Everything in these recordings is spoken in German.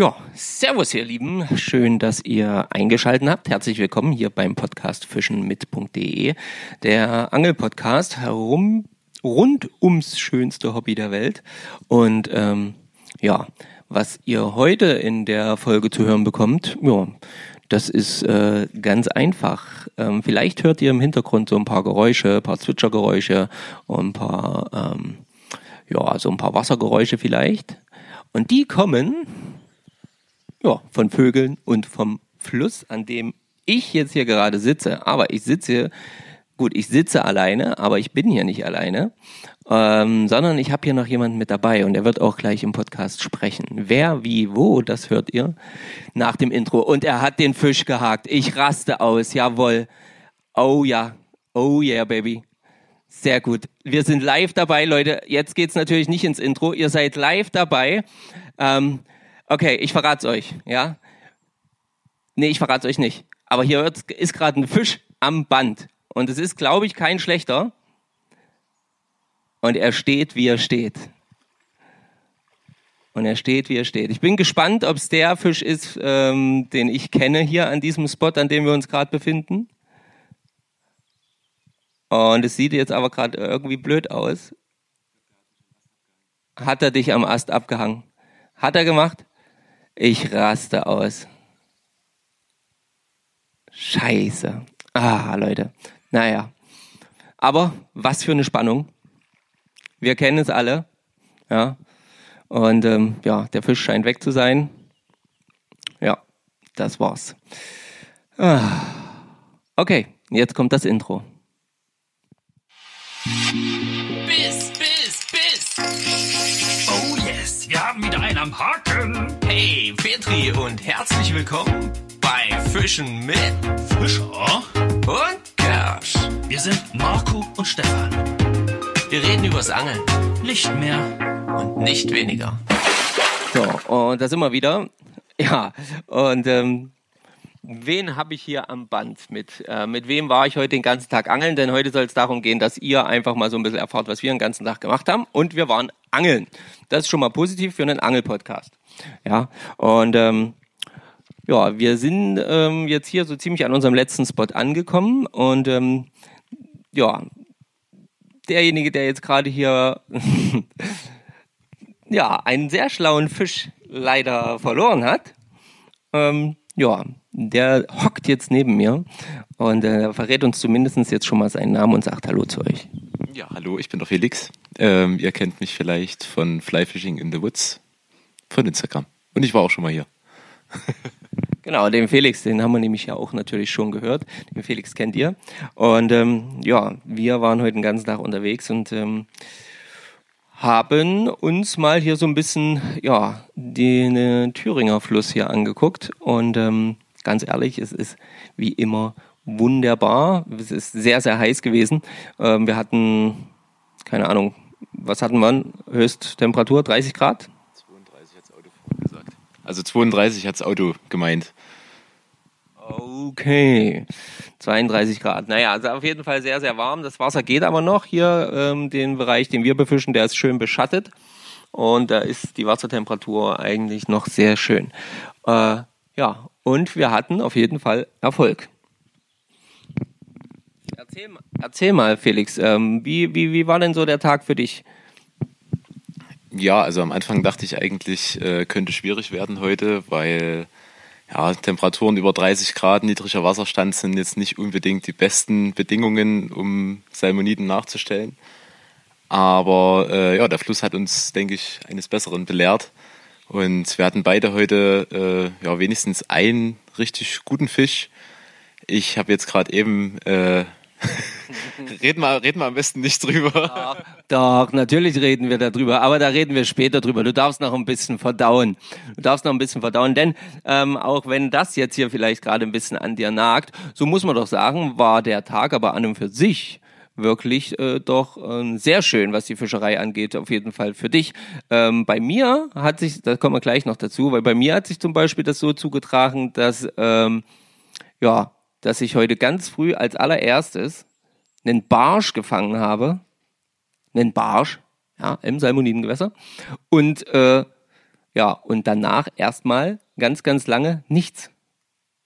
Ja, servus ihr Lieben. Schön, dass ihr eingeschaltet habt. Herzlich willkommen hier beim Podcast fischenmit.de, der Angelpodcast herum rund ums schönste Hobby der Welt. Und ähm, ja, was ihr heute in der Folge zu hören bekommt, ja, das ist äh, ganz einfach. Ähm, vielleicht hört ihr im Hintergrund so ein paar Geräusche, ein paar Zwitschergeräusche und ein paar, ähm, ja, so ein paar Wassergeräusche vielleicht. Und die kommen ja, von Vögeln und vom Fluss, an dem ich jetzt hier gerade sitze. Aber ich sitze, gut, ich sitze alleine, aber ich bin hier nicht alleine, ähm, sondern ich habe hier noch jemanden mit dabei und er wird auch gleich im Podcast sprechen. Wer, wie, wo, das hört ihr nach dem Intro. Und er hat den Fisch gehakt. Ich raste aus, jawohl. Oh ja, oh yeah, Baby. Sehr gut. Wir sind live dabei, Leute. Jetzt geht's natürlich nicht ins Intro. Ihr seid live dabei. Ähm, Okay, ich verrate es euch, ja. Nee, ich verrate es euch nicht. Aber hier ist gerade ein Fisch am Band. Und es ist, glaube ich, kein schlechter. Und er steht, wie er steht. Und er steht, wie er steht. Ich bin gespannt, ob es der Fisch ist, ähm, den ich kenne hier an diesem Spot, an dem wir uns gerade befinden. Und es sieht jetzt aber gerade irgendwie blöd aus. Hat er dich am Ast abgehangen? Hat er gemacht? Ich raste aus. Scheiße. Ah, Leute. Naja. Aber was für eine Spannung. Wir kennen es alle. Ja. Und ähm, ja, der Fisch scheint weg zu sein. Ja, das war's. Ah. Okay, jetzt kommt das Intro. Und herzlich willkommen bei Fischen mit Fischer und Kersch. Wir sind Marco und Stefan. Wir reden übers Angeln Nicht mehr. und nicht weniger. So, und da sind wir wieder. Ja, und ähm, wen habe ich hier am Band mit? Äh, mit wem war ich heute den ganzen Tag angeln? Denn heute soll es darum gehen, dass ihr einfach mal so ein bisschen erfahrt, was wir den ganzen Tag gemacht haben. Und wir waren angeln. Das ist schon mal positiv für einen Angelpodcast. Ja, und ähm, ja, wir sind ähm, jetzt hier so ziemlich an unserem letzten Spot angekommen und ähm, ja, derjenige, der jetzt gerade hier ja einen sehr schlauen Fisch leider verloren hat, ähm, ja, der hockt jetzt neben mir und äh, verrät uns zumindest jetzt schon mal seinen Namen und sagt Hallo zu euch. Ja, hallo, ich bin der Felix. Ähm, ihr kennt mich vielleicht von Fly Fishing in the Woods von Instagram. Und ich war auch schon mal hier. Genau, den Felix, den haben wir nämlich ja auch natürlich schon gehört. Den Felix kennt ihr. Und ähm, ja, wir waren heute den ganzen Tag unterwegs und ähm, haben uns mal hier so ein bisschen, ja, den äh, Thüringer Fluss hier angeguckt. Und ähm, ganz ehrlich, es ist wie immer wunderbar. Es ist sehr, sehr heiß gewesen. Ähm, wir hatten, keine Ahnung, was hatten wir? Höchsttemperatur 30 Grad? 32 hat das Auto gesagt. Also 32 hat das Auto gemeint. Okay, 32 Grad. Naja, also auf jeden Fall sehr, sehr warm. Das Wasser geht aber noch. Hier ähm, den Bereich, den wir befischen, der ist schön beschattet. Und da ist die Wassertemperatur eigentlich noch sehr schön. Äh, ja, und wir hatten auf jeden Fall Erfolg. Erzähl, mal- erzähl mal, Felix, ähm, wie, wie, wie war denn so der Tag für dich? Ja, also am Anfang dachte ich eigentlich, äh, könnte schwierig werden heute, weil ja, Temperaturen über 30 Grad, niedriger Wasserstand sind jetzt nicht unbedingt die besten Bedingungen, um Salmoniden nachzustellen. Aber äh, ja, der Fluss hat uns, denke ich, eines Besseren belehrt. Und wir hatten beide heute äh, ja, wenigstens einen richtig guten Fisch. Ich habe jetzt gerade eben, äh, reden, wir, reden wir am besten nicht drüber. Doch, natürlich reden wir darüber, aber da reden wir später drüber. Du darfst noch ein bisschen verdauen. Du darfst noch ein bisschen verdauen, denn ähm, auch wenn das jetzt hier vielleicht gerade ein bisschen an dir nagt, so muss man doch sagen, war der Tag aber an und für sich wirklich äh, doch ähm, sehr schön, was die Fischerei angeht, auf jeden Fall für dich. Ähm, bei mir hat sich, da kommen wir gleich noch dazu, weil bei mir hat sich zum Beispiel das so zugetragen, dass ähm, ja, dass ich heute ganz früh als allererstes einen Barsch gefangen habe, einen Barsch, ja, im Salmonidengewässer. Und äh, Ja, und danach erstmal ganz, ganz lange nichts.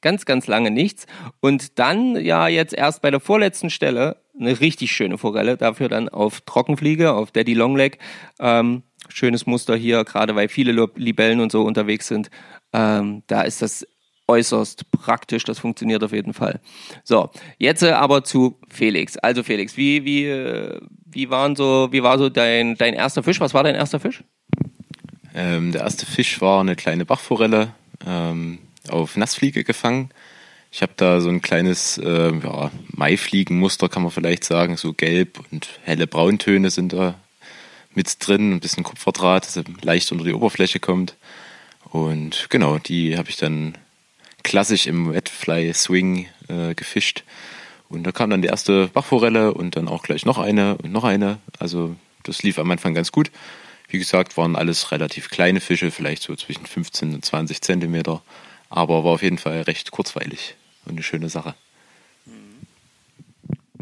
Ganz, ganz lange nichts. Und dann ja jetzt erst bei der vorletzten Stelle eine richtig schöne Forelle, dafür dann auf Trockenfliege, auf Daddy Longleg. Ähm, schönes Muster hier, gerade weil viele Libellen und so unterwegs sind. Ähm, da ist das äußerst praktisch, das funktioniert auf jeden Fall. So, jetzt äh, aber zu Felix. Also Felix, wie, wie, äh, wie, waren so, wie war so dein, dein erster Fisch? Was war dein erster Fisch? Ähm, der erste Fisch war eine kleine Bachforelle ähm, auf Nassfliege gefangen. Ich habe da so ein kleines äh, ja, Maifliegenmuster, kann man vielleicht sagen. So gelb und helle Brauntöne sind da mit drin. Ein bisschen Kupferdraht, das leicht unter die Oberfläche kommt. Und genau, die habe ich dann klassisch im Wetfly Swing äh, gefischt. Und da kam dann die erste Bachforelle und dann auch gleich noch eine und noch eine. Also das lief am Anfang ganz gut. Wie gesagt, waren alles relativ kleine Fische, vielleicht so zwischen 15 und 20 Zentimeter. Aber war auf jeden Fall recht kurzweilig und eine schöne Sache.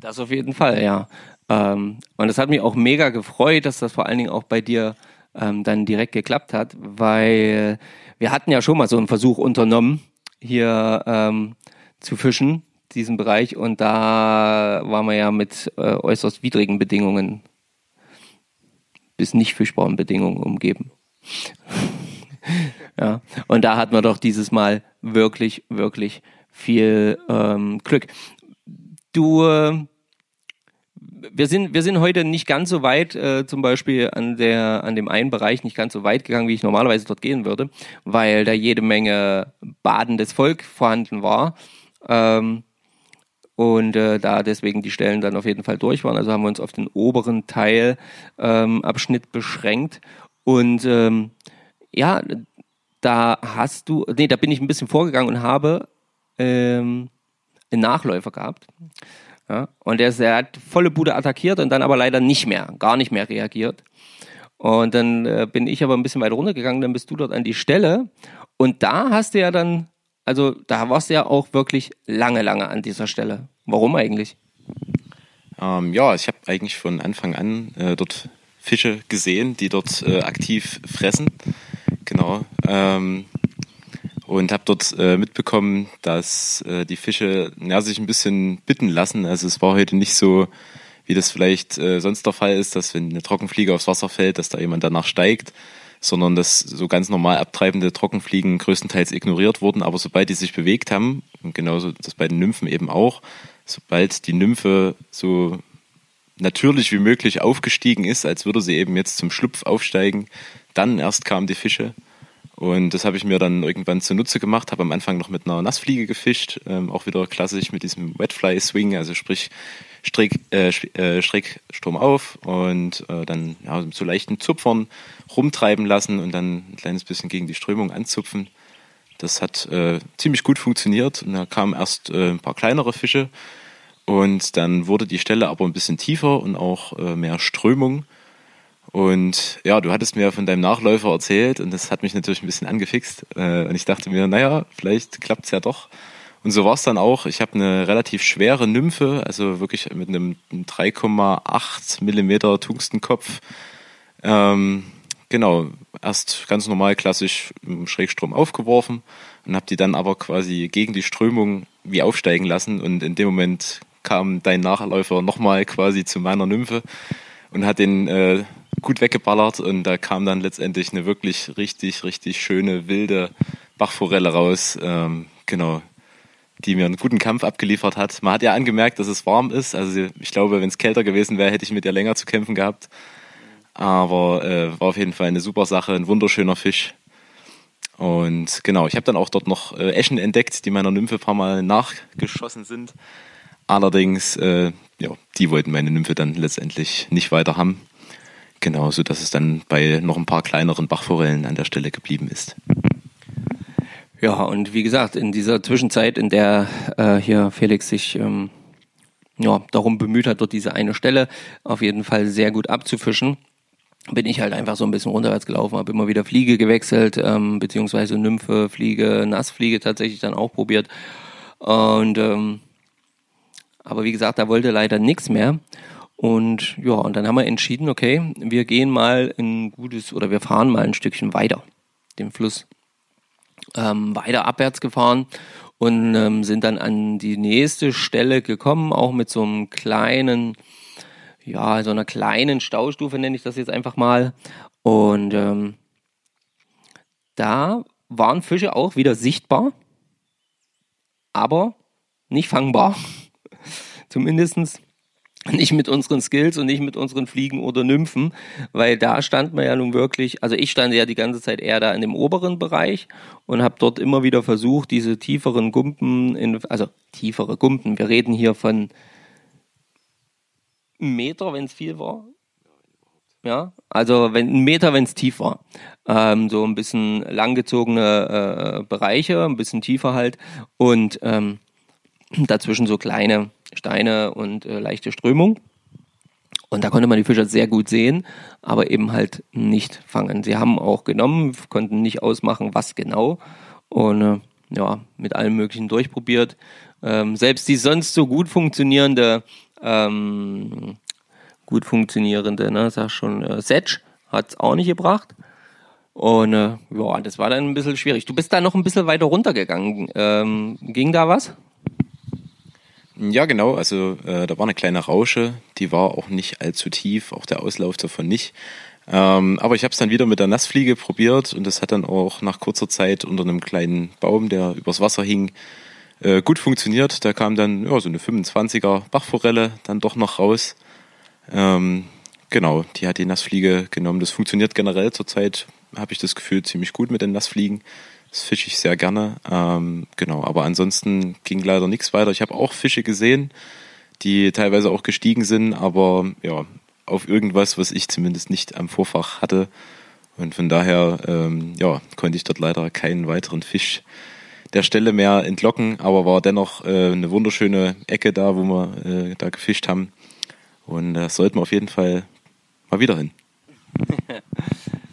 Das auf jeden Fall, ja. Ähm, und es hat mich auch mega gefreut, dass das vor allen Dingen auch bei dir ähm, dann direkt geklappt hat, weil wir hatten ja schon mal so einen Versuch unternommen, hier ähm, zu fischen, diesen Bereich, und da waren wir ja mit äh, äußerst widrigen Bedingungen bis nicht fischbaren Bedingungen umgeben. ja, und da hatten wir doch dieses Mal wirklich, wirklich viel ähm, Glück. Du, äh, wir sind, wir sind heute nicht ganz so weit, äh, zum Beispiel an der, an dem einen Bereich nicht ganz so weit gegangen, wie ich normalerweise dort gehen würde, weil da jede Menge badendes Volk vorhanden war. Ähm, und äh, da deswegen die Stellen dann auf jeden Fall durch waren. Also haben wir uns auf den oberen Teil ähm, Abschnitt beschränkt. Und ähm, ja, da hast du, nee, da bin ich ein bisschen vorgegangen und habe ähm, einen Nachläufer gehabt. Ja, und der, der hat volle Bude attackiert und dann aber leider nicht mehr, gar nicht mehr reagiert. Und dann äh, bin ich aber ein bisschen weiter runtergegangen, dann bist du dort an die Stelle. Und da hast du ja dann, also da warst du ja auch wirklich lange, lange an dieser Stelle. Warum eigentlich? Ähm, ja, ich habe eigentlich von Anfang an äh, dort Fische gesehen, die dort äh, aktiv fressen. Genau. Ähm, und habe dort äh, mitbekommen, dass äh, die Fische ja, sich ein bisschen bitten lassen. Also es war heute nicht so, wie das vielleicht äh, sonst der Fall ist, dass wenn eine Trockenfliege aufs Wasser fällt, dass da jemand danach steigt, sondern dass so ganz normal abtreibende Trockenfliegen größtenteils ignoriert wurden. Aber sobald die sich bewegt haben, und genauso das bei den Nymphen eben auch, sobald die Nymphe so natürlich wie möglich aufgestiegen ist, als würde sie eben jetzt zum Schlupf aufsteigen, dann erst kamen die Fische. Und das habe ich mir dann irgendwann zunutze gemacht, habe am Anfang noch mit einer Nassfliege gefischt, ähm, auch wieder klassisch mit diesem Wetfly Swing, also sprich Strick, äh, äh, schräg Strom auf und äh, dann ja, so leichten Zupfern rumtreiben lassen und dann ein kleines bisschen gegen die Strömung anzupfen. Das hat äh, ziemlich gut funktioniert und da kamen erst äh, ein paar kleinere Fische und dann wurde die Stelle aber ein bisschen tiefer und auch äh, mehr Strömung. Und ja, du hattest mir von deinem Nachläufer erzählt und das hat mich natürlich ein bisschen angefixt. Äh, und ich dachte mir, naja, vielleicht klappt es ja doch. Und so war es dann auch. Ich habe eine relativ schwere Nymphe, also wirklich mit einem 3,8 Millimeter Tungstenkopf. Ähm, genau, erst ganz normal klassisch im Schrägstrom aufgeworfen und habe die dann aber quasi gegen die Strömung wie aufsteigen lassen. Und in dem Moment kam dein Nachläufer nochmal quasi zu meiner Nymphe und hat den äh, gut weggeballert und da kam dann letztendlich eine wirklich richtig, richtig schöne, wilde Bachforelle raus. Ähm, genau, die mir einen guten Kampf abgeliefert hat. Man hat ja angemerkt, dass es warm ist. Also ich glaube, wenn es kälter gewesen wäre, hätte ich mit ihr länger zu kämpfen gehabt. Aber äh, war auf jeden Fall eine super Sache, ein wunderschöner Fisch. Und genau, ich habe dann auch dort noch äh, Eschen entdeckt, die meiner Nymphe ein paar Mal nachgeschossen sind. Allerdings, äh, ja, die wollten meine Nymphe dann letztendlich nicht weiter haben. Genau, so dass es dann bei noch ein paar kleineren Bachforellen an der Stelle geblieben ist. Ja, und wie gesagt, in dieser Zwischenzeit, in der äh, hier Felix sich ähm, ja, darum bemüht hat, dort diese eine Stelle auf jeden Fall sehr gut abzufischen, bin ich halt einfach so ein bisschen runterwärts gelaufen, habe immer wieder Fliege gewechselt, ähm, beziehungsweise Nymphe, Fliege, Nassfliege tatsächlich dann auch probiert. Und ähm, aber wie gesagt, da wollte leider nichts mehr. Und ja, und dann haben wir entschieden, okay, wir gehen mal ein gutes oder wir fahren mal ein Stückchen weiter. den Fluss ähm, weiter abwärts gefahren und ähm, sind dann an die nächste Stelle gekommen, auch mit so einem kleinen, ja, so einer kleinen Staustufe nenne ich das jetzt einfach mal. Und ähm, da waren Fische auch wieder sichtbar, aber nicht fangbar. Zumindestens nicht mit unseren Skills und nicht mit unseren Fliegen oder Nymphen, weil da stand man ja nun wirklich, also ich stand ja die ganze Zeit eher da in dem oberen Bereich und habe dort immer wieder versucht, diese tieferen Gumpen, in, also tiefere Gumpen, wir reden hier von einem Meter, wenn es viel war. Ja, also wenn ein Meter, wenn es tief war. Ähm, so ein bisschen langgezogene äh, Bereiche, ein bisschen tiefer halt und ähm, dazwischen so kleine Steine und äh, leichte Strömung. Und da konnte man die Fischer sehr gut sehen, aber eben halt nicht fangen. Sie haben auch genommen, konnten nicht ausmachen, was genau. Und äh, ja, mit allem Möglichen durchprobiert. Ähm, selbst die sonst so gut funktionierende, ähm, gut funktionierende, ne, sag schon, äh, Setch hat es auch nicht gebracht. Und äh, ja, das war dann ein bisschen schwierig. Du bist da noch ein bisschen weiter runtergegangen. Ähm, ging da was? Ja, genau. Also äh, da war eine kleine Rausche, die war auch nicht allzu tief, auch der Auslauf davon nicht. Ähm, aber ich habe es dann wieder mit der Nassfliege probiert und das hat dann auch nach kurzer Zeit unter einem kleinen Baum, der übers Wasser hing, äh, gut funktioniert. Da kam dann ja, so eine 25er Bachforelle dann doch noch raus. Ähm, genau, die hat die Nassfliege genommen. Das funktioniert generell zurzeit, habe ich das Gefühl, ziemlich gut mit den Nassfliegen. Das fische ich sehr gerne. Ähm, genau, aber ansonsten ging leider nichts weiter. Ich habe auch Fische gesehen, die teilweise auch gestiegen sind, aber ja, auf irgendwas, was ich zumindest nicht am Vorfach hatte. Und von daher ähm, ja, konnte ich dort leider keinen weiteren Fisch der Stelle mehr entlocken, aber war dennoch äh, eine wunderschöne Ecke da, wo wir äh, da gefischt haben. Und da äh, sollten wir auf jeden Fall mal wieder hin.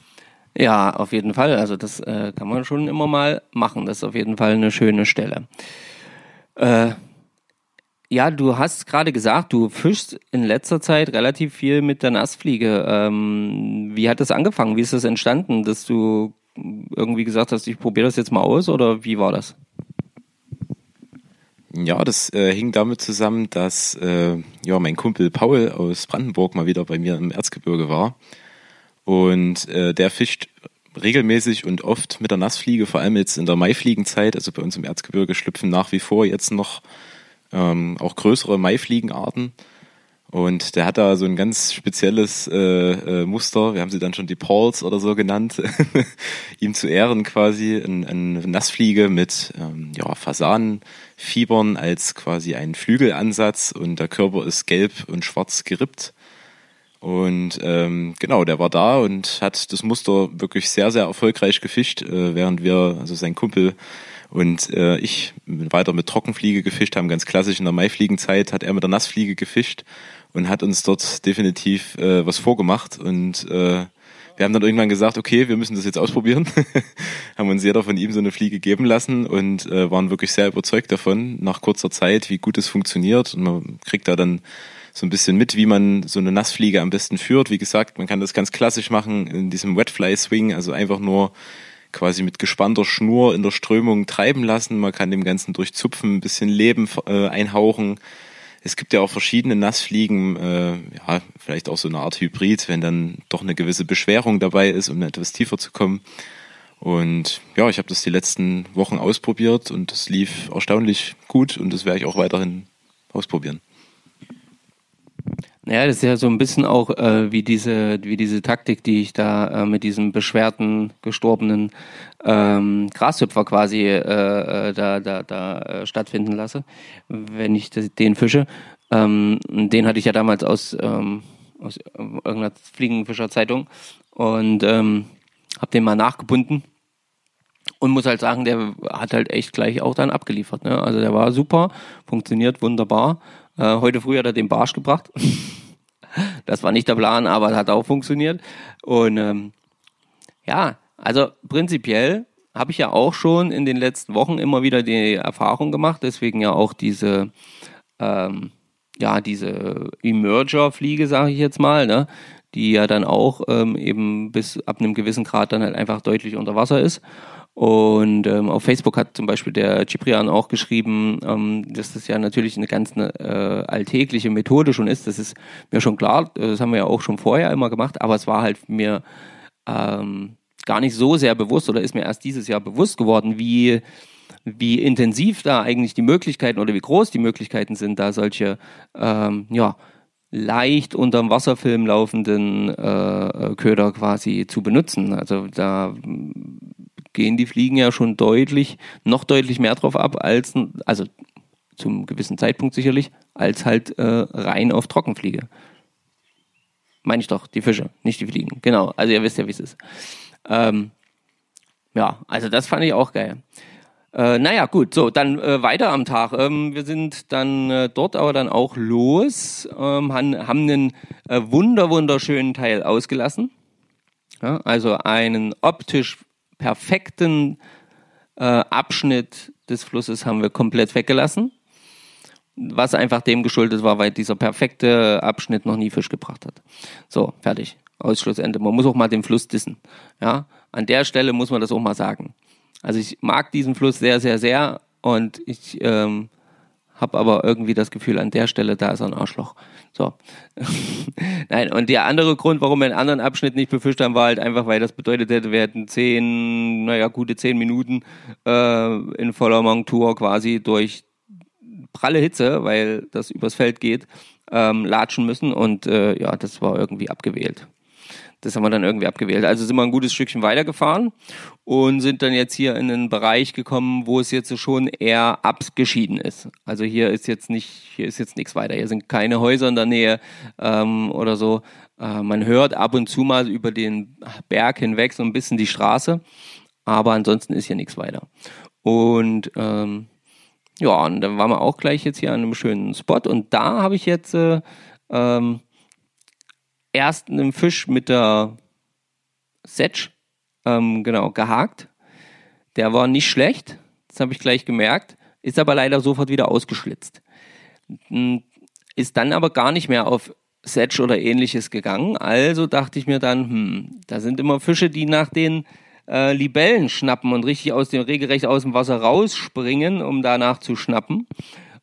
Ja, auf jeden Fall. Also das äh, kann man schon immer mal machen. Das ist auf jeden Fall eine schöne Stelle. Äh, ja, du hast gerade gesagt, du fischst in letzter Zeit relativ viel mit der Nassfliege. Ähm, wie hat das angefangen? Wie ist das entstanden, dass du irgendwie gesagt hast, ich probiere das jetzt mal aus oder wie war das? Ja, das äh, hing damit zusammen, dass äh, ja mein Kumpel Paul aus Brandenburg mal wieder bei mir im Erzgebirge war und äh, der fischt regelmäßig und oft mit der Nassfliege, vor allem jetzt in der Maifliegenzeit. Also bei uns im Erzgebirge schlüpfen nach wie vor jetzt noch ähm, auch größere Maifliegenarten. Und der hat da so ein ganz spezielles äh, äh, Muster, wir haben sie dann schon die Pauls oder so genannt, ihm zu Ehren quasi, eine ein Nassfliege mit ähm, ja, Fasanenfibern als quasi ein Flügelansatz und der Körper ist gelb und schwarz gerippt. Und ähm, genau, der war da und hat das Muster wirklich sehr, sehr erfolgreich gefischt, äh, während wir, also sein Kumpel und äh, ich weiter mit Trockenfliege gefischt haben, ganz klassisch in der Maifliegenzeit, hat er mit der Nassfliege gefischt und hat uns dort definitiv äh, was vorgemacht. Und äh, wir haben dann irgendwann gesagt, okay, wir müssen das jetzt ausprobieren. haben uns jeder von ihm so eine Fliege geben lassen und äh, waren wirklich sehr überzeugt davon, nach kurzer Zeit, wie gut es funktioniert. Und man kriegt da dann so ein bisschen mit, wie man so eine Nassfliege am besten führt. Wie gesagt, man kann das ganz klassisch machen in diesem Wetfly-Swing, also einfach nur quasi mit gespannter Schnur in der Strömung treiben lassen. Man kann dem Ganzen durchzupfen, ein bisschen Leben äh, einhauchen. Es gibt ja auch verschiedene Nassfliegen, äh, ja, vielleicht auch so eine Art Hybrid, wenn dann doch eine gewisse Beschwerung dabei ist, um etwas tiefer zu kommen. Und ja, ich habe das die letzten Wochen ausprobiert und es lief erstaunlich gut und das werde ich auch weiterhin ausprobieren. Naja, das ist ja so ein bisschen auch äh, wie diese wie diese Taktik, die ich da äh, mit diesem beschwerten gestorbenen ähm, Grashüpfer quasi äh, äh, da da da äh, stattfinden lasse, wenn ich das, den fische. Ähm, den hatte ich ja damals aus ähm, aus irgendeiner Fliegenfischerzeitung und ähm, habe den mal nachgebunden und muss halt sagen, der hat halt echt gleich auch dann abgeliefert. Ne? Also der war super, funktioniert wunderbar. Äh, heute früh hat er den Barsch gebracht. das war nicht der Plan, aber hat auch funktioniert. Und ähm, ja, also prinzipiell habe ich ja auch schon in den letzten Wochen immer wieder die Erfahrung gemacht, deswegen ja auch diese, ähm, ja, diese Emerger-Fliege, sage ich jetzt mal, ne? die ja dann auch ähm, eben bis ab einem gewissen Grad dann halt einfach deutlich unter Wasser ist. Und ähm, auf Facebook hat zum Beispiel der Ciprian auch geschrieben, ähm, dass das ja natürlich eine ganz eine, äh, alltägliche Methode schon ist. Das ist mir schon klar, das haben wir ja auch schon vorher immer gemacht, aber es war halt mir ähm, gar nicht so sehr bewusst oder ist mir erst dieses Jahr bewusst geworden, wie, wie intensiv da eigentlich die Möglichkeiten oder wie groß die Möglichkeiten sind, da solche ähm, ja, leicht unterm Wasserfilm laufenden äh, Köder quasi zu benutzen. Also da gehen die Fliegen ja schon deutlich, noch deutlich mehr drauf ab, als, also zum gewissen Zeitpunkt sicherlich, als halt äh, rein auf Trockenfliege. Meine ich doch, die Fische, nicht die Fliegen. Genau, also ihr wisst ja, wie es ist. Ähm, ja, also das fand ich auch geil. Äh, naja, gut, so, dann äh, weiter am Tag. Ähm, wir sind dann äh, dort aber dann auch los, ähm, haben, haben einen äh, wunder, wunderschönen Teil ausgelassen. Ja, also einen optisch perfekten äh, Abschnitt des Flusses haben wir komplett weggelassen. Was einfach dem geschuldet war, weil dieser perfekte Abschnitt noch nie Fisch gebracht hat. So, fertig. Ausschlussende. Man muss auch mal den Fluss dissen. Ja, an der Stelle muss man das auch mal sagen. Also ich mag diesen Fluss sehr, sehr, sehr und ich ähm, habe aber irgendwie das Gefühl, an der Stelle, da ist ein Arschloch. So. Nein, und der andere Grund, warum wir einen anderen Abschnitt nicht befischt haben, war halt einfach, weil das bedeutet hätte, wir hätten zehn, naja, gute zehn Minuten äh, in voller Montur quasi durch pralle Hitze, weil das übers Feld geht, ähm, latschen müssen und äh, ja, das war irgendwie abgewählt. Das haben wir dann irgendwie abgewählt. Also sind wir ein gutes Stückchen weitergefahren und sind dann jetzt hier in einen Bereich gekommen, wo es jetzt schon eher abgeschieden ist. Also hier ist jetzt nicht, hier ist jetzt nichts weiter. Hier sind keine Häuser in der Nähe ähm, oder so. Äh, man hört ab und zu mal über den Berg hinweg so ein bisschen die Straße, aber ansonsten ist hier nichts weiter. Und ähm, ja, und dann waren wir auch gleich jetzt hier an einem schönen Spot und da habe ich jetzt äh, ähm, erst einen Fisch mit der Setsch, ähm, genau, gehakt. Der war nicht schlecht, das habe ich gleich gemerkt, ist aber leider sofort wieder ausgeschlitzt. Hm, ist dann aber gar nicht mehr auf Setsch oder ähnliches gegangen. Also dachte ich mir dann, hm, da sind immer Fische, die nach den äh, Libellen schnappen und richtig aus dem regelrecht aus dem Wasser rausspringen, um danach zu schnappen.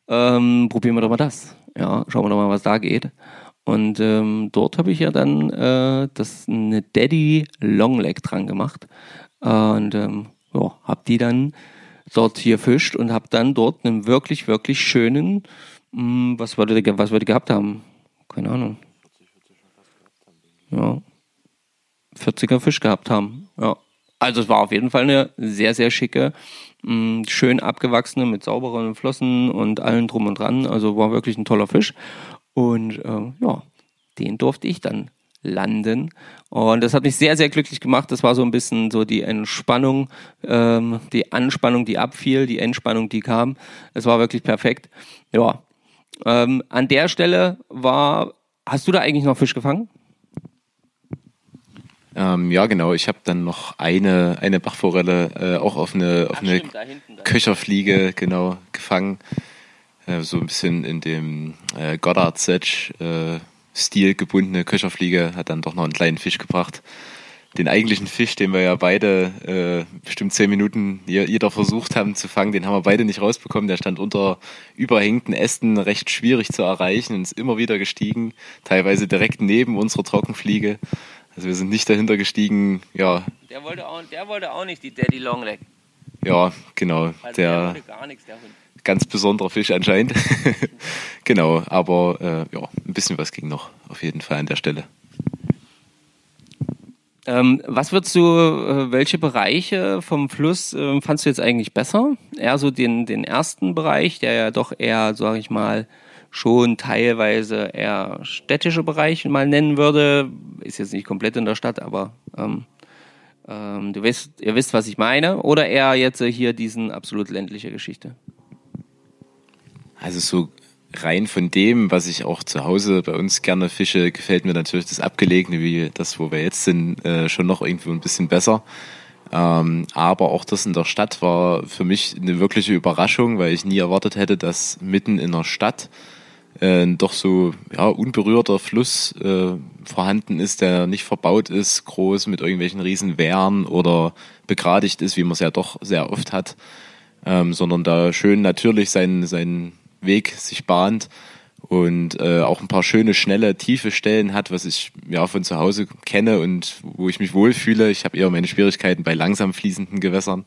Ähm, probieren wir doch mal das. Ja, schauen wir doch mal, was da geht. Und ähm, dort habe ich ja dann äh, das eine Daddy Longleg dran gemacht. Und ähm, ja, habe die dann dort hier fischt und habe dann dort einen wirklich, wirklich schönen, mh, hm, was würde was würde gehabt haben? Keine Ahnung. Ja. 40er Fisch gehabt haben. Ja. Also es war auf jeden Fall eine sehr, sehr schicke, mh, hm, schön abgewachsene mit sauberen Flossen und allen drum und dran. Also war wirklich ein toller Fisch. Und äh, ja, den durfte ich dann landen. Und das hat mich sehr, sehr glücklich gemacht. Das war so ein bisschen so die Entspannung, ähm, die Anspannung, die abfiel, die Entspannung, die kam. Es war wirklich perfekt. Ja. Ähm, an der Stelle war, hast du da eigentlich noch Fisch gefangen? Ähm, ja, genau. Ich habe dann noch eine, eine Bachforelle äh, auch auf eine, auf Ach, eine stimmt, Köcherfliege genau gefangen. Äh, so ein bisschen in dem äh, Goddard Sedge äh, Stil gebundene Köcherfliege hat dann doch noch einen kleinen Fisch gebracht. Den eigentlichen Fisch, den wir ja beide äh, bestimmt zehn Minuten jeder versucht haben zu fangen, den haben wir beide nicht rausbekommen. Der stand unter überhängten Ästen recht schwierig zu erreichen und ist immer wieder gestiegen, teilweise direkt neben unserer Trockenfliege. Also wir sind nicht dahinter gestiegen, ja. Der wollte auch, der wollte auch nicht die Daddy Longleg. Ja, genau. Also der, der wollte gar nichts, der Hund ganz besonderer Fisch anscheinend. genau, aber äh, ja, ein bisschen was ging noch auf jeden Fall an der Stelle. Ähm, was würdest du, äh, welche Bereiche vom Fluss äh, fandst du jetzt eigentlich besser? Eher so den, den ersten Bereich, der ja doch eher, sage ich mal, schon teilweise eher städtische Bereiche mal nennen würde. Ist jetzt nicht komplett in der Stadt, aber ähm, ähm, du wisst, ihr wisst, was ich meine. Oder eher jetzt äh, hier diesen absolut ländliche Geschichte? Also so rein von dem, was ich auch zu Hause bei uns gerne fische, gefällt mir natürlich das Abgelegene, wie das, wo wir jetzt sind, äh, schon noch irgendwo ein bisschen besser. Ähm, aber auch das in der Stadt war für mich eine wirkliche Überraschung, weil ich nie erwartet hätte, dass mitten in der Stadt äh, doch so ja, unberührter Fluss äh, vorhanden ist, der nicht verbaut ist, groß mit irgendwelchen riesen Wehren oder begradigt ist, wie man es ja doch sehr oft hat, ähm, sondern da schön natürlich seinen, seinen Weg sich bahnt und äh, auch ein paar schöne, schnelle, tiefe Stellen hat, was ich ja von zu Hause kenne und wo ich mich wohlfühle. Ich habe eher meine Schwierigkeiten bei langsam fließenden Gewässern.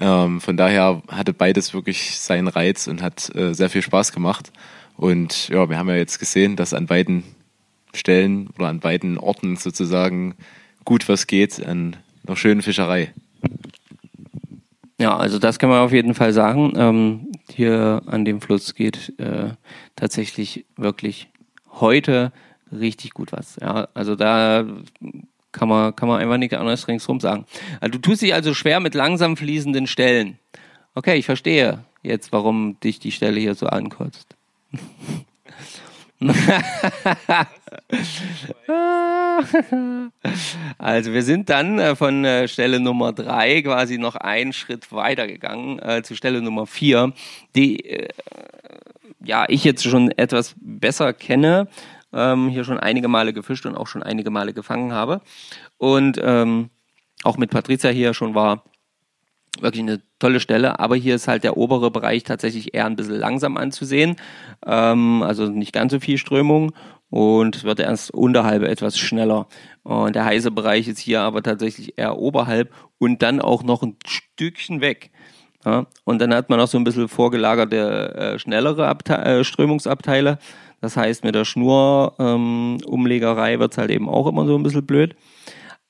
Ähm, von daher hatte beides wirklich seinen Reiz und hat äh, sehr viel Spaß gemacht. Und ja, wir haben ja jetzt gesehen, dass an beiden Stellen oder an beiden Orten sozusagen gut was geht an einer schönen Fischerei. Ja, also das kann man auf jeden Fall sagen. Ähm, hier an dem Fluss geht äh, tatsächlich wirklich heute richtig gut was. Ja, also da kann man, kann man einfach nicht anders ringsrum sagen. Also du tust dich also schwer mit langsam fließenden Stellen. Okay, ich verstehe jetzt, warum dich die Stelle hier so ankotzt. also wir sind dann äh, von äh, Stelle Nummer drei quasi noch einen Schritt weiter gegangen äh, zu Stelle Nummer vier, die äh, ja ich jetzt schon etwas besser kenne, ähm, hier schon einige Male gefischt und auch schon einige Male gefangen habe. Und ähm, auch mit Patricia hier schon war wirklich eine tolle Stelle, aber hier ist halt der obere Bereich tatsächlich eher ein bisschen langsam anzusehen, ähm, also nicht ganz so viel Strömung und wird erst unterhalb etwas schneller. Und der heiße Bereich ist hier aber tatsächlich eher oberhalb und dann auch noch ein Stückchen weg. Ja, und dann hat man noch so ein bisschen vorgelagerte, äh, schnellere Abte äh, Strömungsabteile. Das heißt, mit der Schnurumlegerei ähm, wird es halt eben auch immer so ein bisschen blöd.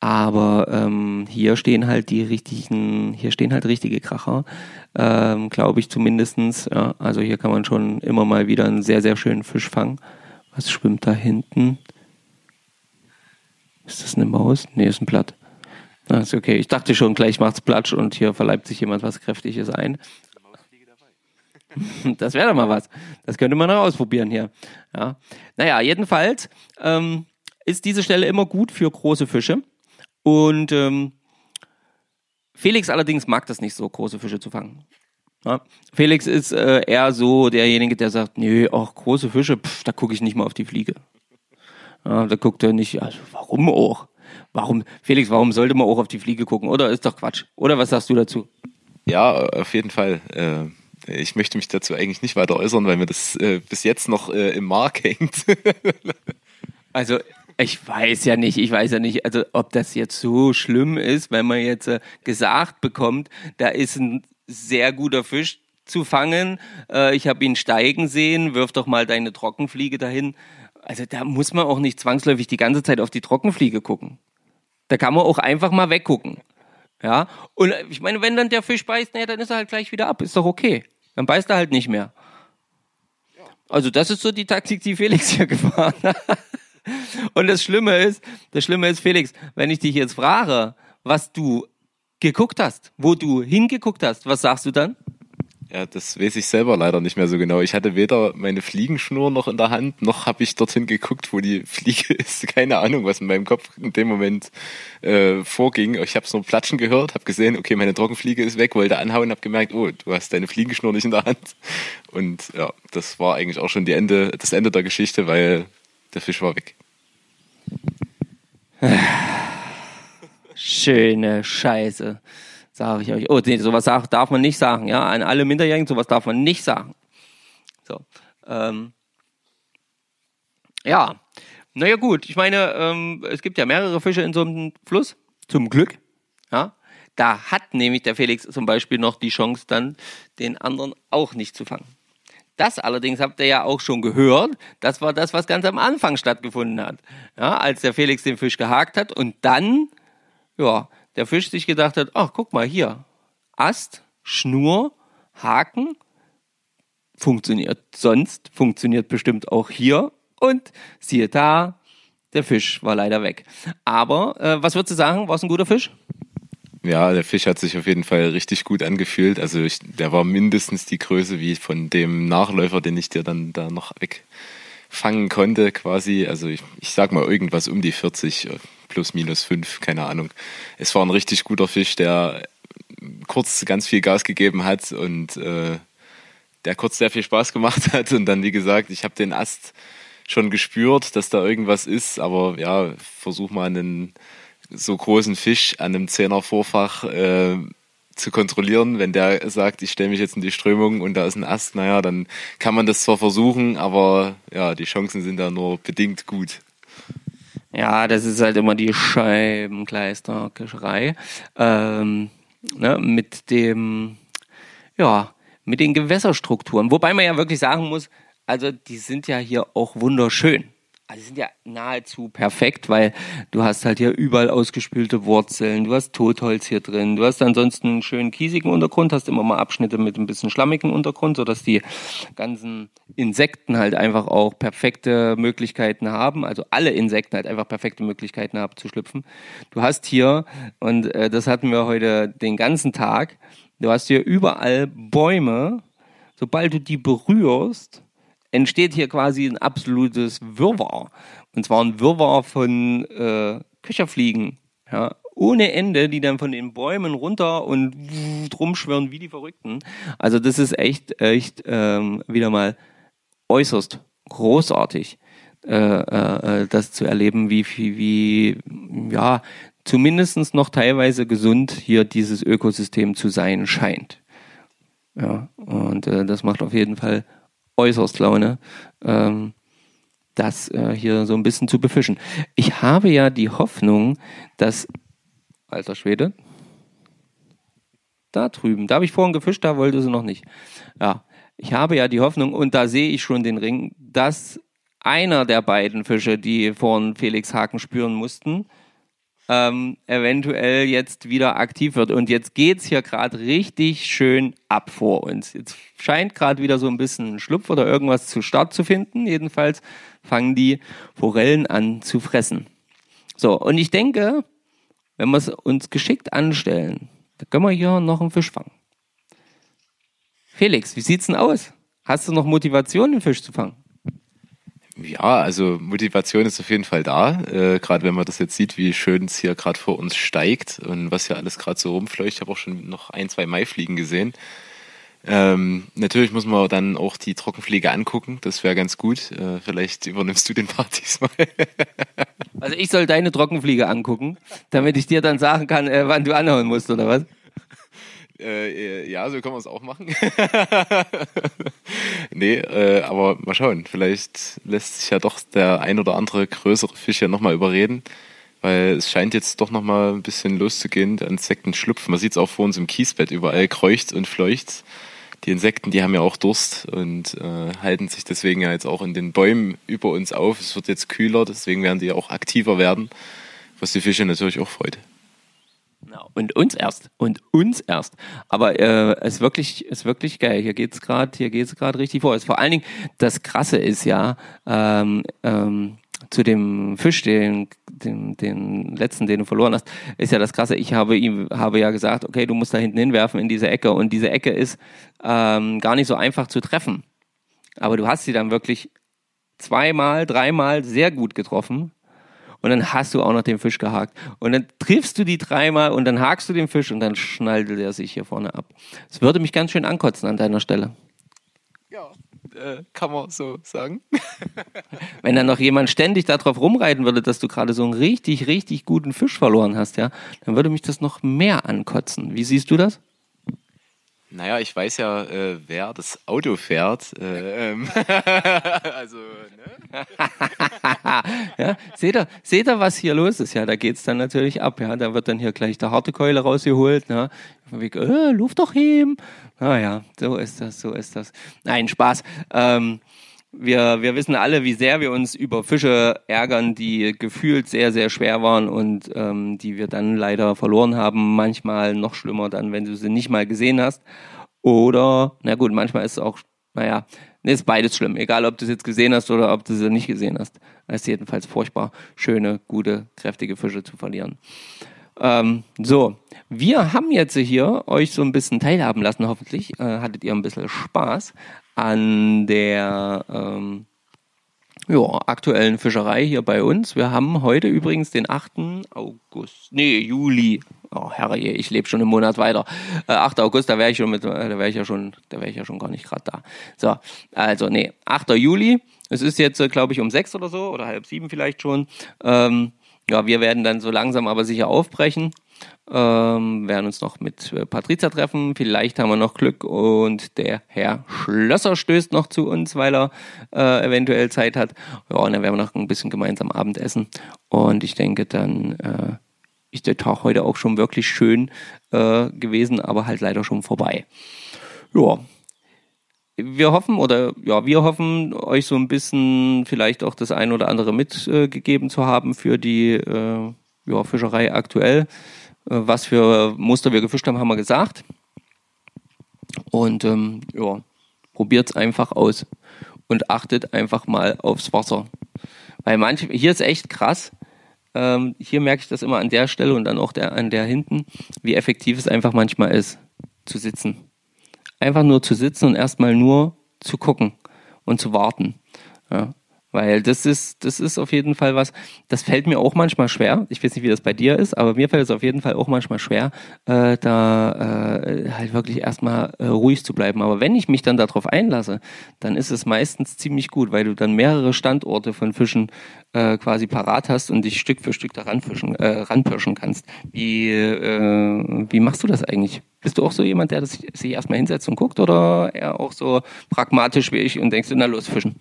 Aber ähm, hier stehen halt die richtigen, hier stehen halt richtige Kracher, ähm, glaube ich zumindestens. Ja, also hier kann man schon immer mal wieder einen sehr, sehr schönen Fisch fangen. Was schwimmt da hinten? Ist das eine Maus? Nee, ist ein Blatt. Das ist okay. Ich dachte schon, gleich macht's Platsch und hier verleibt sich jemand was Kräftiges ein. Das wäre doch mal was. Das könnte man noch ausprobieren hier. Ja. Naja, jedenfalls ähm, ist diese Stelle immer gut für große Fische. Und ähm, Felix allerdings mag das nicht so, große Fische zu fangen. Ja. Felix ist äh, eher so derjenige, der sagt, nee, auch große Fische, pff, da gucke ich nicht mal auf die Fliege. Ja, da guckt er nicht, also warum auch? Warum, Felix, warum sollte man auch auf die Fliege gucken? Oder ist doch Quatsch? Oder was sagst du dazu? Ja, auf jeden Fall. Äh, ich möchte mich dazu eigentlich nicht weiter äußern, weil mir das äh, bis jetzt noch äh, im Mark hängt. also ich weiß ja nicht, ich weiß ja nicht, also ob das jetzt so schlimm ist, wenn man jetzt äh, gesagt bekommt, da ist ein sehr guter Fisch zu fangen. Äh, ich habe ihn steigen sehen, wirf doch mal deine Trockenfliege dahin. Also da muss man auch nicht zwangsläufig die ganze Zeit auf die Trockenfliege gucken. Da kann man auch einfach mal weggucken. Ja, und ich meine, wenn dann der Fisch beißt, naja, dann ist er halt gleich wieder ab. Ist doch okay. Dann beißt er halt nicht mehr. Also das ist so die Taktik, die Felix hier gefahren hat. Und das Schlimme ist, das Schlimme ist, Felix, wenn ich dich jetzt frage, was du geguckt hast, wo du hingeguckt hast, was sagst du dann? Ja, das weiß ich selber leider nicht mehr so genau. Ich hatte weder meine Fliegenschnur noch in der Hand, noch habe ich dorthin geguckt, wo die Fliege ist. Keine Ahnung, was in meinem Kopf in dem Moment äh, vorging. Ich habe es nur platschen gehört, habe gesehen, okay, meine Trockenfliege ist weg, wollte anhauen, habe gemerkt, oh, du hast deine Fliegenschnur nicht in der Hand. Und ja, das war eigentlich auch schon die Ende, das Ende der Geschichte, weil der Fisch war weg. Schöne Scheiße, sage ich euch. Oh, nee, sowas darf man nicht sagen, ja. An alle Minderjährigen, sowas darf man nicht sagen. So. Ähm, ja. Naja, gut. Ich meine, ähm, es gibt ja mehrere Fische in so einem Fluss. Zum Glück. Ja. Da hat nämlich der Felix zum Beispiel noch die Chance, dann den anderen auch nicht zu fangen. Das allerdings habt ihr ja auch schon gehört. Das war das, was ganz am Anfang stattgefunden hat. Ja, als der Felix den Fisch gehakt hat und dann, ja, der Fisch sich gedacht hat, ach, guck mal hier. Ast, Schnur, Haken, funktioniert sonst, funktioniert bestimmt auch hier. Und siehe da, der Fisch war leider weg. Aber, äh, was würdest du sagen, war es ein guter Fisch? Ja, der Fisch hat sich auf jeden Fall richtig gut angefühlt. Also ich, der war mindestens die Größe wie von dem Nachläufer, den ich dir dann da noch wegfangen konnte, quasi. Also ich, ich sag mal irgendwas um die 40 plus minus 5, keine Ahnung. Es war ein richtig guter Fisch, der kurz ganz viel Gas gegeben hat und äh, der kurz sehr viel Spaß gemacht hat. Und dann, wie gesagt, ich habe den Ast schon gespürt, dass da irgendwas ist, aber ja, versuch mal einen so großen Fisch an einem Zehner Vorfach äh, zu kontrollieren. Wenn der sagt, ich stelle mich jetzt in die Strömung und da ist ein Ast, naja, dann kann man das zwar versuchen, aber ja, die Chancen sind da nur bedingt gut. Ja, das ist halt immer die Scheibenkleisterkischerei. Ähm, ne, mit dem, ja, mit den Gewässerstrukturen. Wobei man ja wirklich sagen muss, also die sind ja hier auch wunderschön. Also die sind ja nahezu perfekt, weil du hast halt hier überall ausgespülte Wurzeln, du hast Totholz hier drin, du hast ansonsten einen schönen kiesigen Untergrund, hast immer mal Abschnitte mit ein bisschen schlammigen Untergrund, sodass die ganzen Insekten halt einfach auch perfekte Möglichkeiten haben, also alle Insekten halt einfach perfekte Möglichkeiten haben zu schlüpfen. Du hast hier, und äh, das hatten wir heute den ganzen Tag, du hast hier überall Bäume, sobald du die berührst, entsteht hier quasi ein absolutes Wirrwarr. Und zwar ein Wirrwarr von äh, Köcherfliegen, ja, ohne Ende, die dann von den Bäumen runter und rumschwirren wie die Verrückten. Also das ist echt, echt ähm, wieder mal äußerst großartig, äh, äh, das zu erleben, wie, wie, wie ja, zumindest noch teilweise gesund hier dieses Ökosystem zu sein scheint. Ja, und äh, das macht auf jeden Fall äußerst Laune, ähm, das äh, hier so ein bisschen zu befischen. Ich habe ja die Hoffnung, dass, alter Schwede, da drüben, da habe ich vorhin gefischt, da wollte sie noch nicht. Ja, ich habe ja die Hoffnung, und da sehe ich schon den Ring, dass einer der beiden Fische, die vorhin Felix Haken spüren mussten, ähm, eventuell jetzt wieder aktiv wird. Und jetzt geht's hier gerade richtig schön ab vor uns. Jetzt scheint gerade wieder so ein bisschen Schlupf oder irgendwas zu Start zu finden. Jedenfalls fangen die Forellen an zu fressen. So, und ich denke, wenn wir es uns geschickt anstellen, dann können wir hier noch einen Fisch fangen. Felix, wie sieht's denn aus? Hast du noch Motivation, den Fisch zu fangen? Ja, also Motivation ist auf jeden Fall da. Äh, gerade wenn man das jetzt sieht, wie schön es hier gerade vor uns steigt und was hier alles gerade so rumfleucht. Ich habe auch schon noch ein, zwei Maifliegen gesehen. Ähm, natürlich muss man dann auch die Trockenfliege angucken. Das wäre ganz gut. Äh, vielleicht übernimmst du den Part diesmal. also ich soll deine Trockenfliege angucken, damit ich dir dann sagen kann, äh, wann du anhauen musst, oder was? Äh, ja, so können wir es auch machen. nee, äh, aber mal schauen. Vielleicht lässt sich ja doch der ein oder andere größere Fisch ja nochmal überreden. Weil es scheint jetzt doch nochmal ein bisschen loszugehen. Der Insekten schlüpfen. Man sieht es auch vor uns im Kiesbett. Überall kreucht und fleucht. Die Insekten, die haben ja auch Durst und äh, halten sich deswegen ja jetzt auch in den Bäumen über uns auf. Es wird jetzt kühler, deswegen werden die ja auch aktiver werden. Was die Fische natürlich auch freut. Und uns erst. Und uns erst. Aber äh, es ist wirklich, ist wirklich geil. Hier hier geht's gerade richtig vor. Es vor allen Dingen das Krasse ist ja ähm, ähm, zu dem Fisch, den, den, den letzten, den du verloren hast, ist ja das Krasse. Ich habe ihm habe ja gesagt, okay, du musst da hinten hinwerfen in diese Ecke und diese Ecke ist ähm, gar nicht so einfach zu treffen. Aber du hast sie dann wirklich zweimal, dreimal sehr gut getroffen und dann hast du auch noch den Fisch gehakt. Und dann triffst du die dreimal und dann hakst du den Fisch und dann schnallt er sich hier vorne ab. Das würde mich ganz schön ankotzen an deiner Stelle. Ja, äh, kann man so sagen. Wenn dann noch jemand ständig darauf rumreiten würde, dass du gerade so einen richtig, richtig guten Fisch verloren hast, ja, dann würde mich das noch mehr ankotzen. Wie siehst du das? Naja, ich weiß ja, äh, wer das Auto fährt. Äh, ähm. also, ne? ja, seht ihr, seht ihr, was hier los ist? Ja, da geht's dann natürlich ab. Ja, da wird dann hier gleich der harte Keule rausgeholt. Ne? Wie, äh, Luft doch heben. Naja, so ist das, so ist das. Nein, Spaß. Ähm, wir, wir wissen alle, wie sehr wir uns über Fische ärgern, die gefühlt sehr, sehr schwer waren und ähm, die wir dann leider verloren haben. Manchmal noch schlimmer dann, wenn du sie nicht mal gesehen hast. Oder, na gut, manchmal ist es auch, naja, ist beides schlimm. Egal, ob du es jetzt gesehen hast oder ob du sie nicht gesehen hast. Es ist jedenfalls furchtbar, schöne, gute, kräftige Fische zu verlieren. Ähm, so, wir haben jetzt hier euch so ein bisschen teilhaben lassen, hoffentlich. Äh, hattet ihr ein bisschen Spaß an der ähm, ja, aktuellen Fischerei hier bei uns. Wir haben heute übrigens den 8. August, nee, Juli. oh Herre, ich lebe schon einen Monat weiter. Äh, 8. August, da wäre ich schon mit, äh, da wäre ich ja schon, da wäre ich ja schon gar nicht gerade da. So, also nee, 8. Juli. Es ist jetzt, äh, glaube ich, um sechs oder so oder halb sieben vielleicht schon. Ähm, ja, wir werden dann so langsam aber sicher aufbrechen. Ähm, werden uns noch mit äh, Patrizia treffen. Vielleicht haben wir noch Glück und der Herr Schlösser stößt noch zu uns, weil er äh, eventuell Zeit hat. Ja, und dann werden wir noch ein bisschen gemeinsam Abendessen. Und ich denke, dann äh, ist der Tag heute auch schon wirklich schön äh, gewesen, aber halt leider schon vorbei. Ja, wir hoffen oder ja, wir hoffen, euch so ein bisschen vielleicht auch das ein oder andere mitgegeben äh, zu haben für die äh, ja, Fischerei aktuell. Äh, was für Muster wir gefischt haben, haben wir gesagt. Und ähm, ja, probiert's einfach aus und achtet einfach mal aufs Wasser. Weil manche, hier ist echt krass. Ähm, hier merke ich das immer an der Stelle und dann auch der, an der hinten, wie effektiv es einfach manchmal ist, zu sitzen einfach nur zu sitzen und erstmal nur zu gucken und zu warten. Ja. Weil das ist, das ist auf jeden Fall was, das fällt mir auch manchmal schwer. Ich weiß nicht, wie das bei dir ist, aber mir fällt es auf jeden Fall auch manchmal schwer, äh, da äh, halt wirklich erstmal äh, ruhig zu bleiben. Aber wenn ich mich dann darauf einlasse, dann ist es meistens ziemlich gut, weil du dann mehrere Standorte von Fischen äh, quasi parat hast und dich Stück für Stück daran fischen, äh, ranpirschen kannst. Wie, äh, wie machst du das eigentlich? Bist du auch so jemand, der das, sich erstmal hinsetzt und guckt oder eher auch so pragmatisch wie ich und denkst, na los, fischen?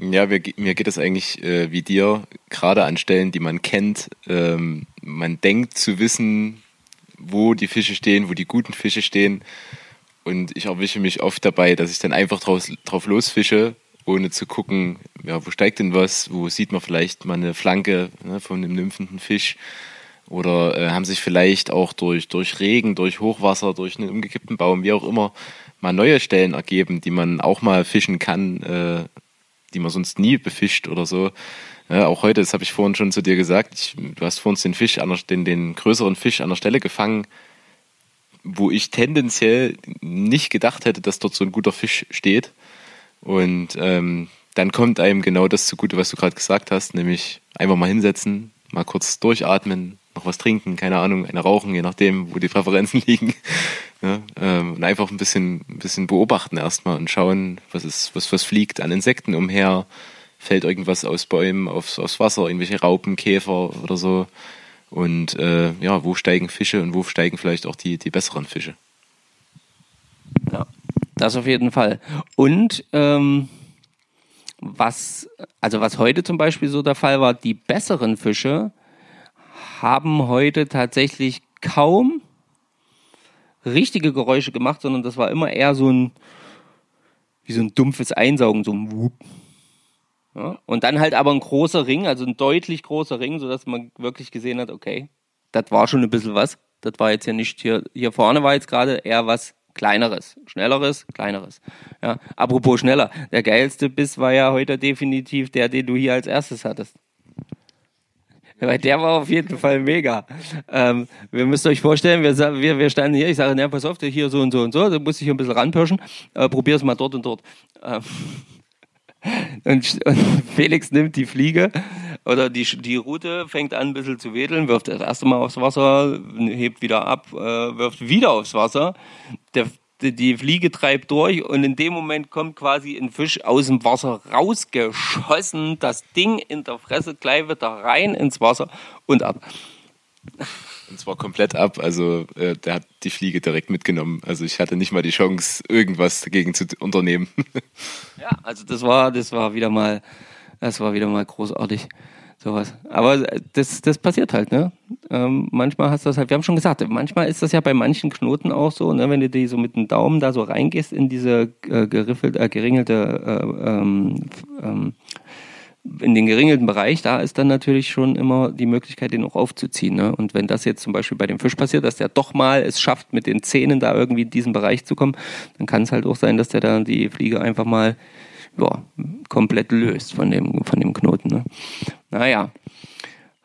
Ja, mir, mir geht es eigentlich äh, wie dir, gerade an Stellen, die man kennt. Ähm, man denkt zu wissen, wo die Fische stehen, wo die guten Fische stehen. Und ich erwische mich oft dabei, dass ich dann einfach draus, drauf losfische, ohne zu gucken, ja, wo steigt denn was, wo sieht man vielleicht mal eine Flanke ne, von einem nymphenden Fisch. Oder äh, haben sich vielleicht auch durch, durch Regen, durch Hochwasser, durch einen umgekippten Baum, wie auch immer, mal neue Stellen ergeben, die man auch mal fischen kann, äh, die man sonst nie befischt oder so. Ja, auch heute, das habe ich vorhin schon zu dir gesagt, ich, du hast vor uns den Fisch, der, den, den größeren Fisch an der Stelle gefangen, wo ich tendenziell nicht gedacht hätte, dass dort so ein guter Fisch steht. Und ähm, dann kommt einem genau das zugute, was du gerade gesagt hast, nämlich einfach mal hinsetzen, mal kurz durchatmen, noch was trinken, keine Ahnung, eine rauchen, je nachdem, wo die Präferenzen liegen. Ja, ähm, und einfach ein bisschen, ein bisschen beobachten erstmal und schauen, was ist, was, was fliegt an Insekten umher, fällt irgendwas aus Bäumen aufs, aufs Wasser, irgendwelche Raupen, Käfer oder so. Und äh, ja, wo steigen Fische und wo steigen vielleicht auch die, die besseren Fische. Ja, das auf jeden Fall. Und ähm, was, also was heute zum Beispiel so der Fall war, die besseren Fische haben heute tatsächlich kaum richtige Geräusche gemacht, sondern das war immer eher so ein, wie so ein dumpfes Einsaugen, so ein Wup. Ja, und dann halt aber ein großer Ring, also ein deutlich großer Ring, sodass man wirklich gesehen hat, okay, das war schon ein bisschen was. Das war jetzt ja nicht hier, hier vorne war jetzt gerade eher was kleineres, schnelleres, kleineres. Ja, apropos schneller, der geilste Biss war ja heute definitiv der, den du hier als erstes hattest. Weil der war auf jeden Fall mega. Ähm, wir müssen euch vorstellen, wir, wir, wir standen hier, ich sage, na, pass auf, hier so und so und so, da muss ich ein bisschen ranpirschen, äh, es mal dort und dort. Ähm, und, und, Felix nimmt die Fliege oder die, die Route, fängt an ein bisschen zu wedeln, wirft das erste Mal aufs Wasser, hebt wieder ab, äh, wirft wieder aufs Wasser. Der die Fliege treibt durch und in dem Moment kommt quasi ein Fisch aus dem Wasser rausgeschossen, das Ding in der Fresse gleich wieder rein ins Wasser und ab. Und zwar komplett ab. Also äh, der hat die Fliege direkt mitgenommen. Also ich hatte nicht mal die Chance, irgendwas dagegen zu unternehmen. ja, also das war, das war wieder mal, das war wieder mal großartig sowas. Aber das, das passiert halt, ne? Ähm, manchmal hast du das halt, wir haben schon gesagt, manchmal ist das ja bei manchen Knoten auch so, ne? Wenn du die so mit dem Daumen da so reingehst in diese äh, geriffelt, äh, geringelte, äh, ähm, ähm, in den geringelten Bereich, da ist dann natürlich schon immer die Möglichkeit, den auch aufzuziehen. Ne? Und wenn das jetzt zum Beispiel bei dem Fisch passiert, dass der doch mal es schafft, mit den Zähnen da irgendwie in diesen Bereich zu kommen, dann kann es halt auch sein, dass der da die Fliege einfach mal ja, komplett löst von dem, von dem Knoten. Ne? Naja,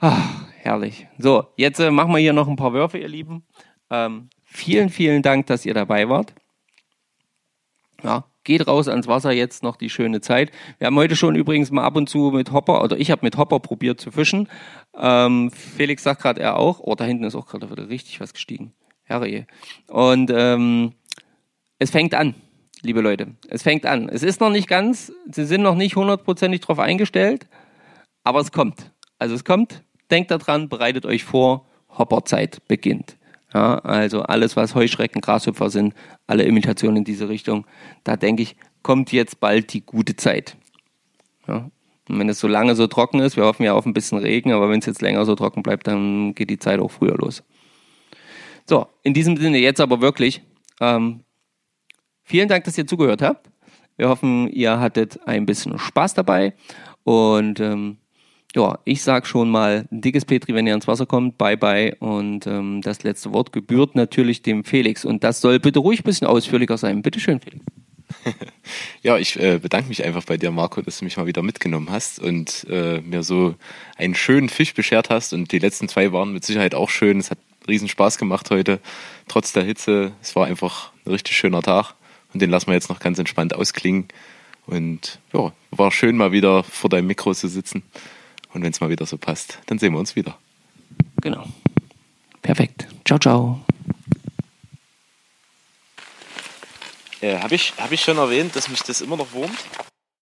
Ach, herrlich. So, jetzt äh, machen wir hier noch ein paar Würfe, ihr Lieben. Ähm, vielen, vielen Dank, dass ihr dabei wart. Ja, Geht raus ans Wasser jetzt noch die schöne Zeit. Wir haben heute schon übrigens mal ab und zu mit Hopper, oder ich habe mit Hopper probiert zu fischen. Ähm, Felix sagt gerade er auch. Oh, da hinten ist auch gerade wieder richtig was gestiegen. Herre. Und ähm, es fängt an, liebe Leute. Es fängt an. Es ist noch nicht ganz, sie sind noch nicht hundertprozentig drauf eingestellt, aber es kommt. Also es kommt. Denkt daran, bereitet euch vor. Hopperzeit beginnt. Ja, also alles, was Heuschrecken, Grashüpfer sind, alle Imitationen in diese Richtung, da denke ich, kommt jetzt bald die gute Zeit. Ja, und wenn es so lange so trocken ist, wir hoffen ja auf ein bisschen Regen, aber wenn es jetzt länger so trocken bleibt, dann geht die Zeit auch früher los. So, in diesem Sinne jetzt aber wirklich, ähm, vielen Dank, dass ihr zugehört habt. Wir hoffen, ihr hattet ein bisschen Spaß dabei und ähm, ja, ich sag schon mal dickes Petri, wenn ihr ans Wasser kommt, bye bye. Und ähm, das letzte Wort gebührt natürlich dem Felix. Und das soll bitte ruhig ein bisschen ausführlicher sein. Bitte schön, Felix. ja, ich äh, bedanke mich einfach bei dir, Marco, dass du mich mal wieder mitgenommen hast und äh, mir so einen schönen Fisch beschert hast. Und die letzten zwei waren mit Sicherheit auch schön. Es hat riesen Spaß gemacht heute, trotz der Hitze. Es war einfach ein richtig schöner Tag und den lassen wir jetzt noch ganz entspannt ausklingen. Und ja, war schön mal wieder vor deinem Mikro zu sitzen. Und wenn es mal wieder so passt, dann sehen wir uns wieder. Genau. Perfekt. Ciao, ciao. Äh, Habe ich, hab ich schon erwähnt, dass mich das immer noch wurmt?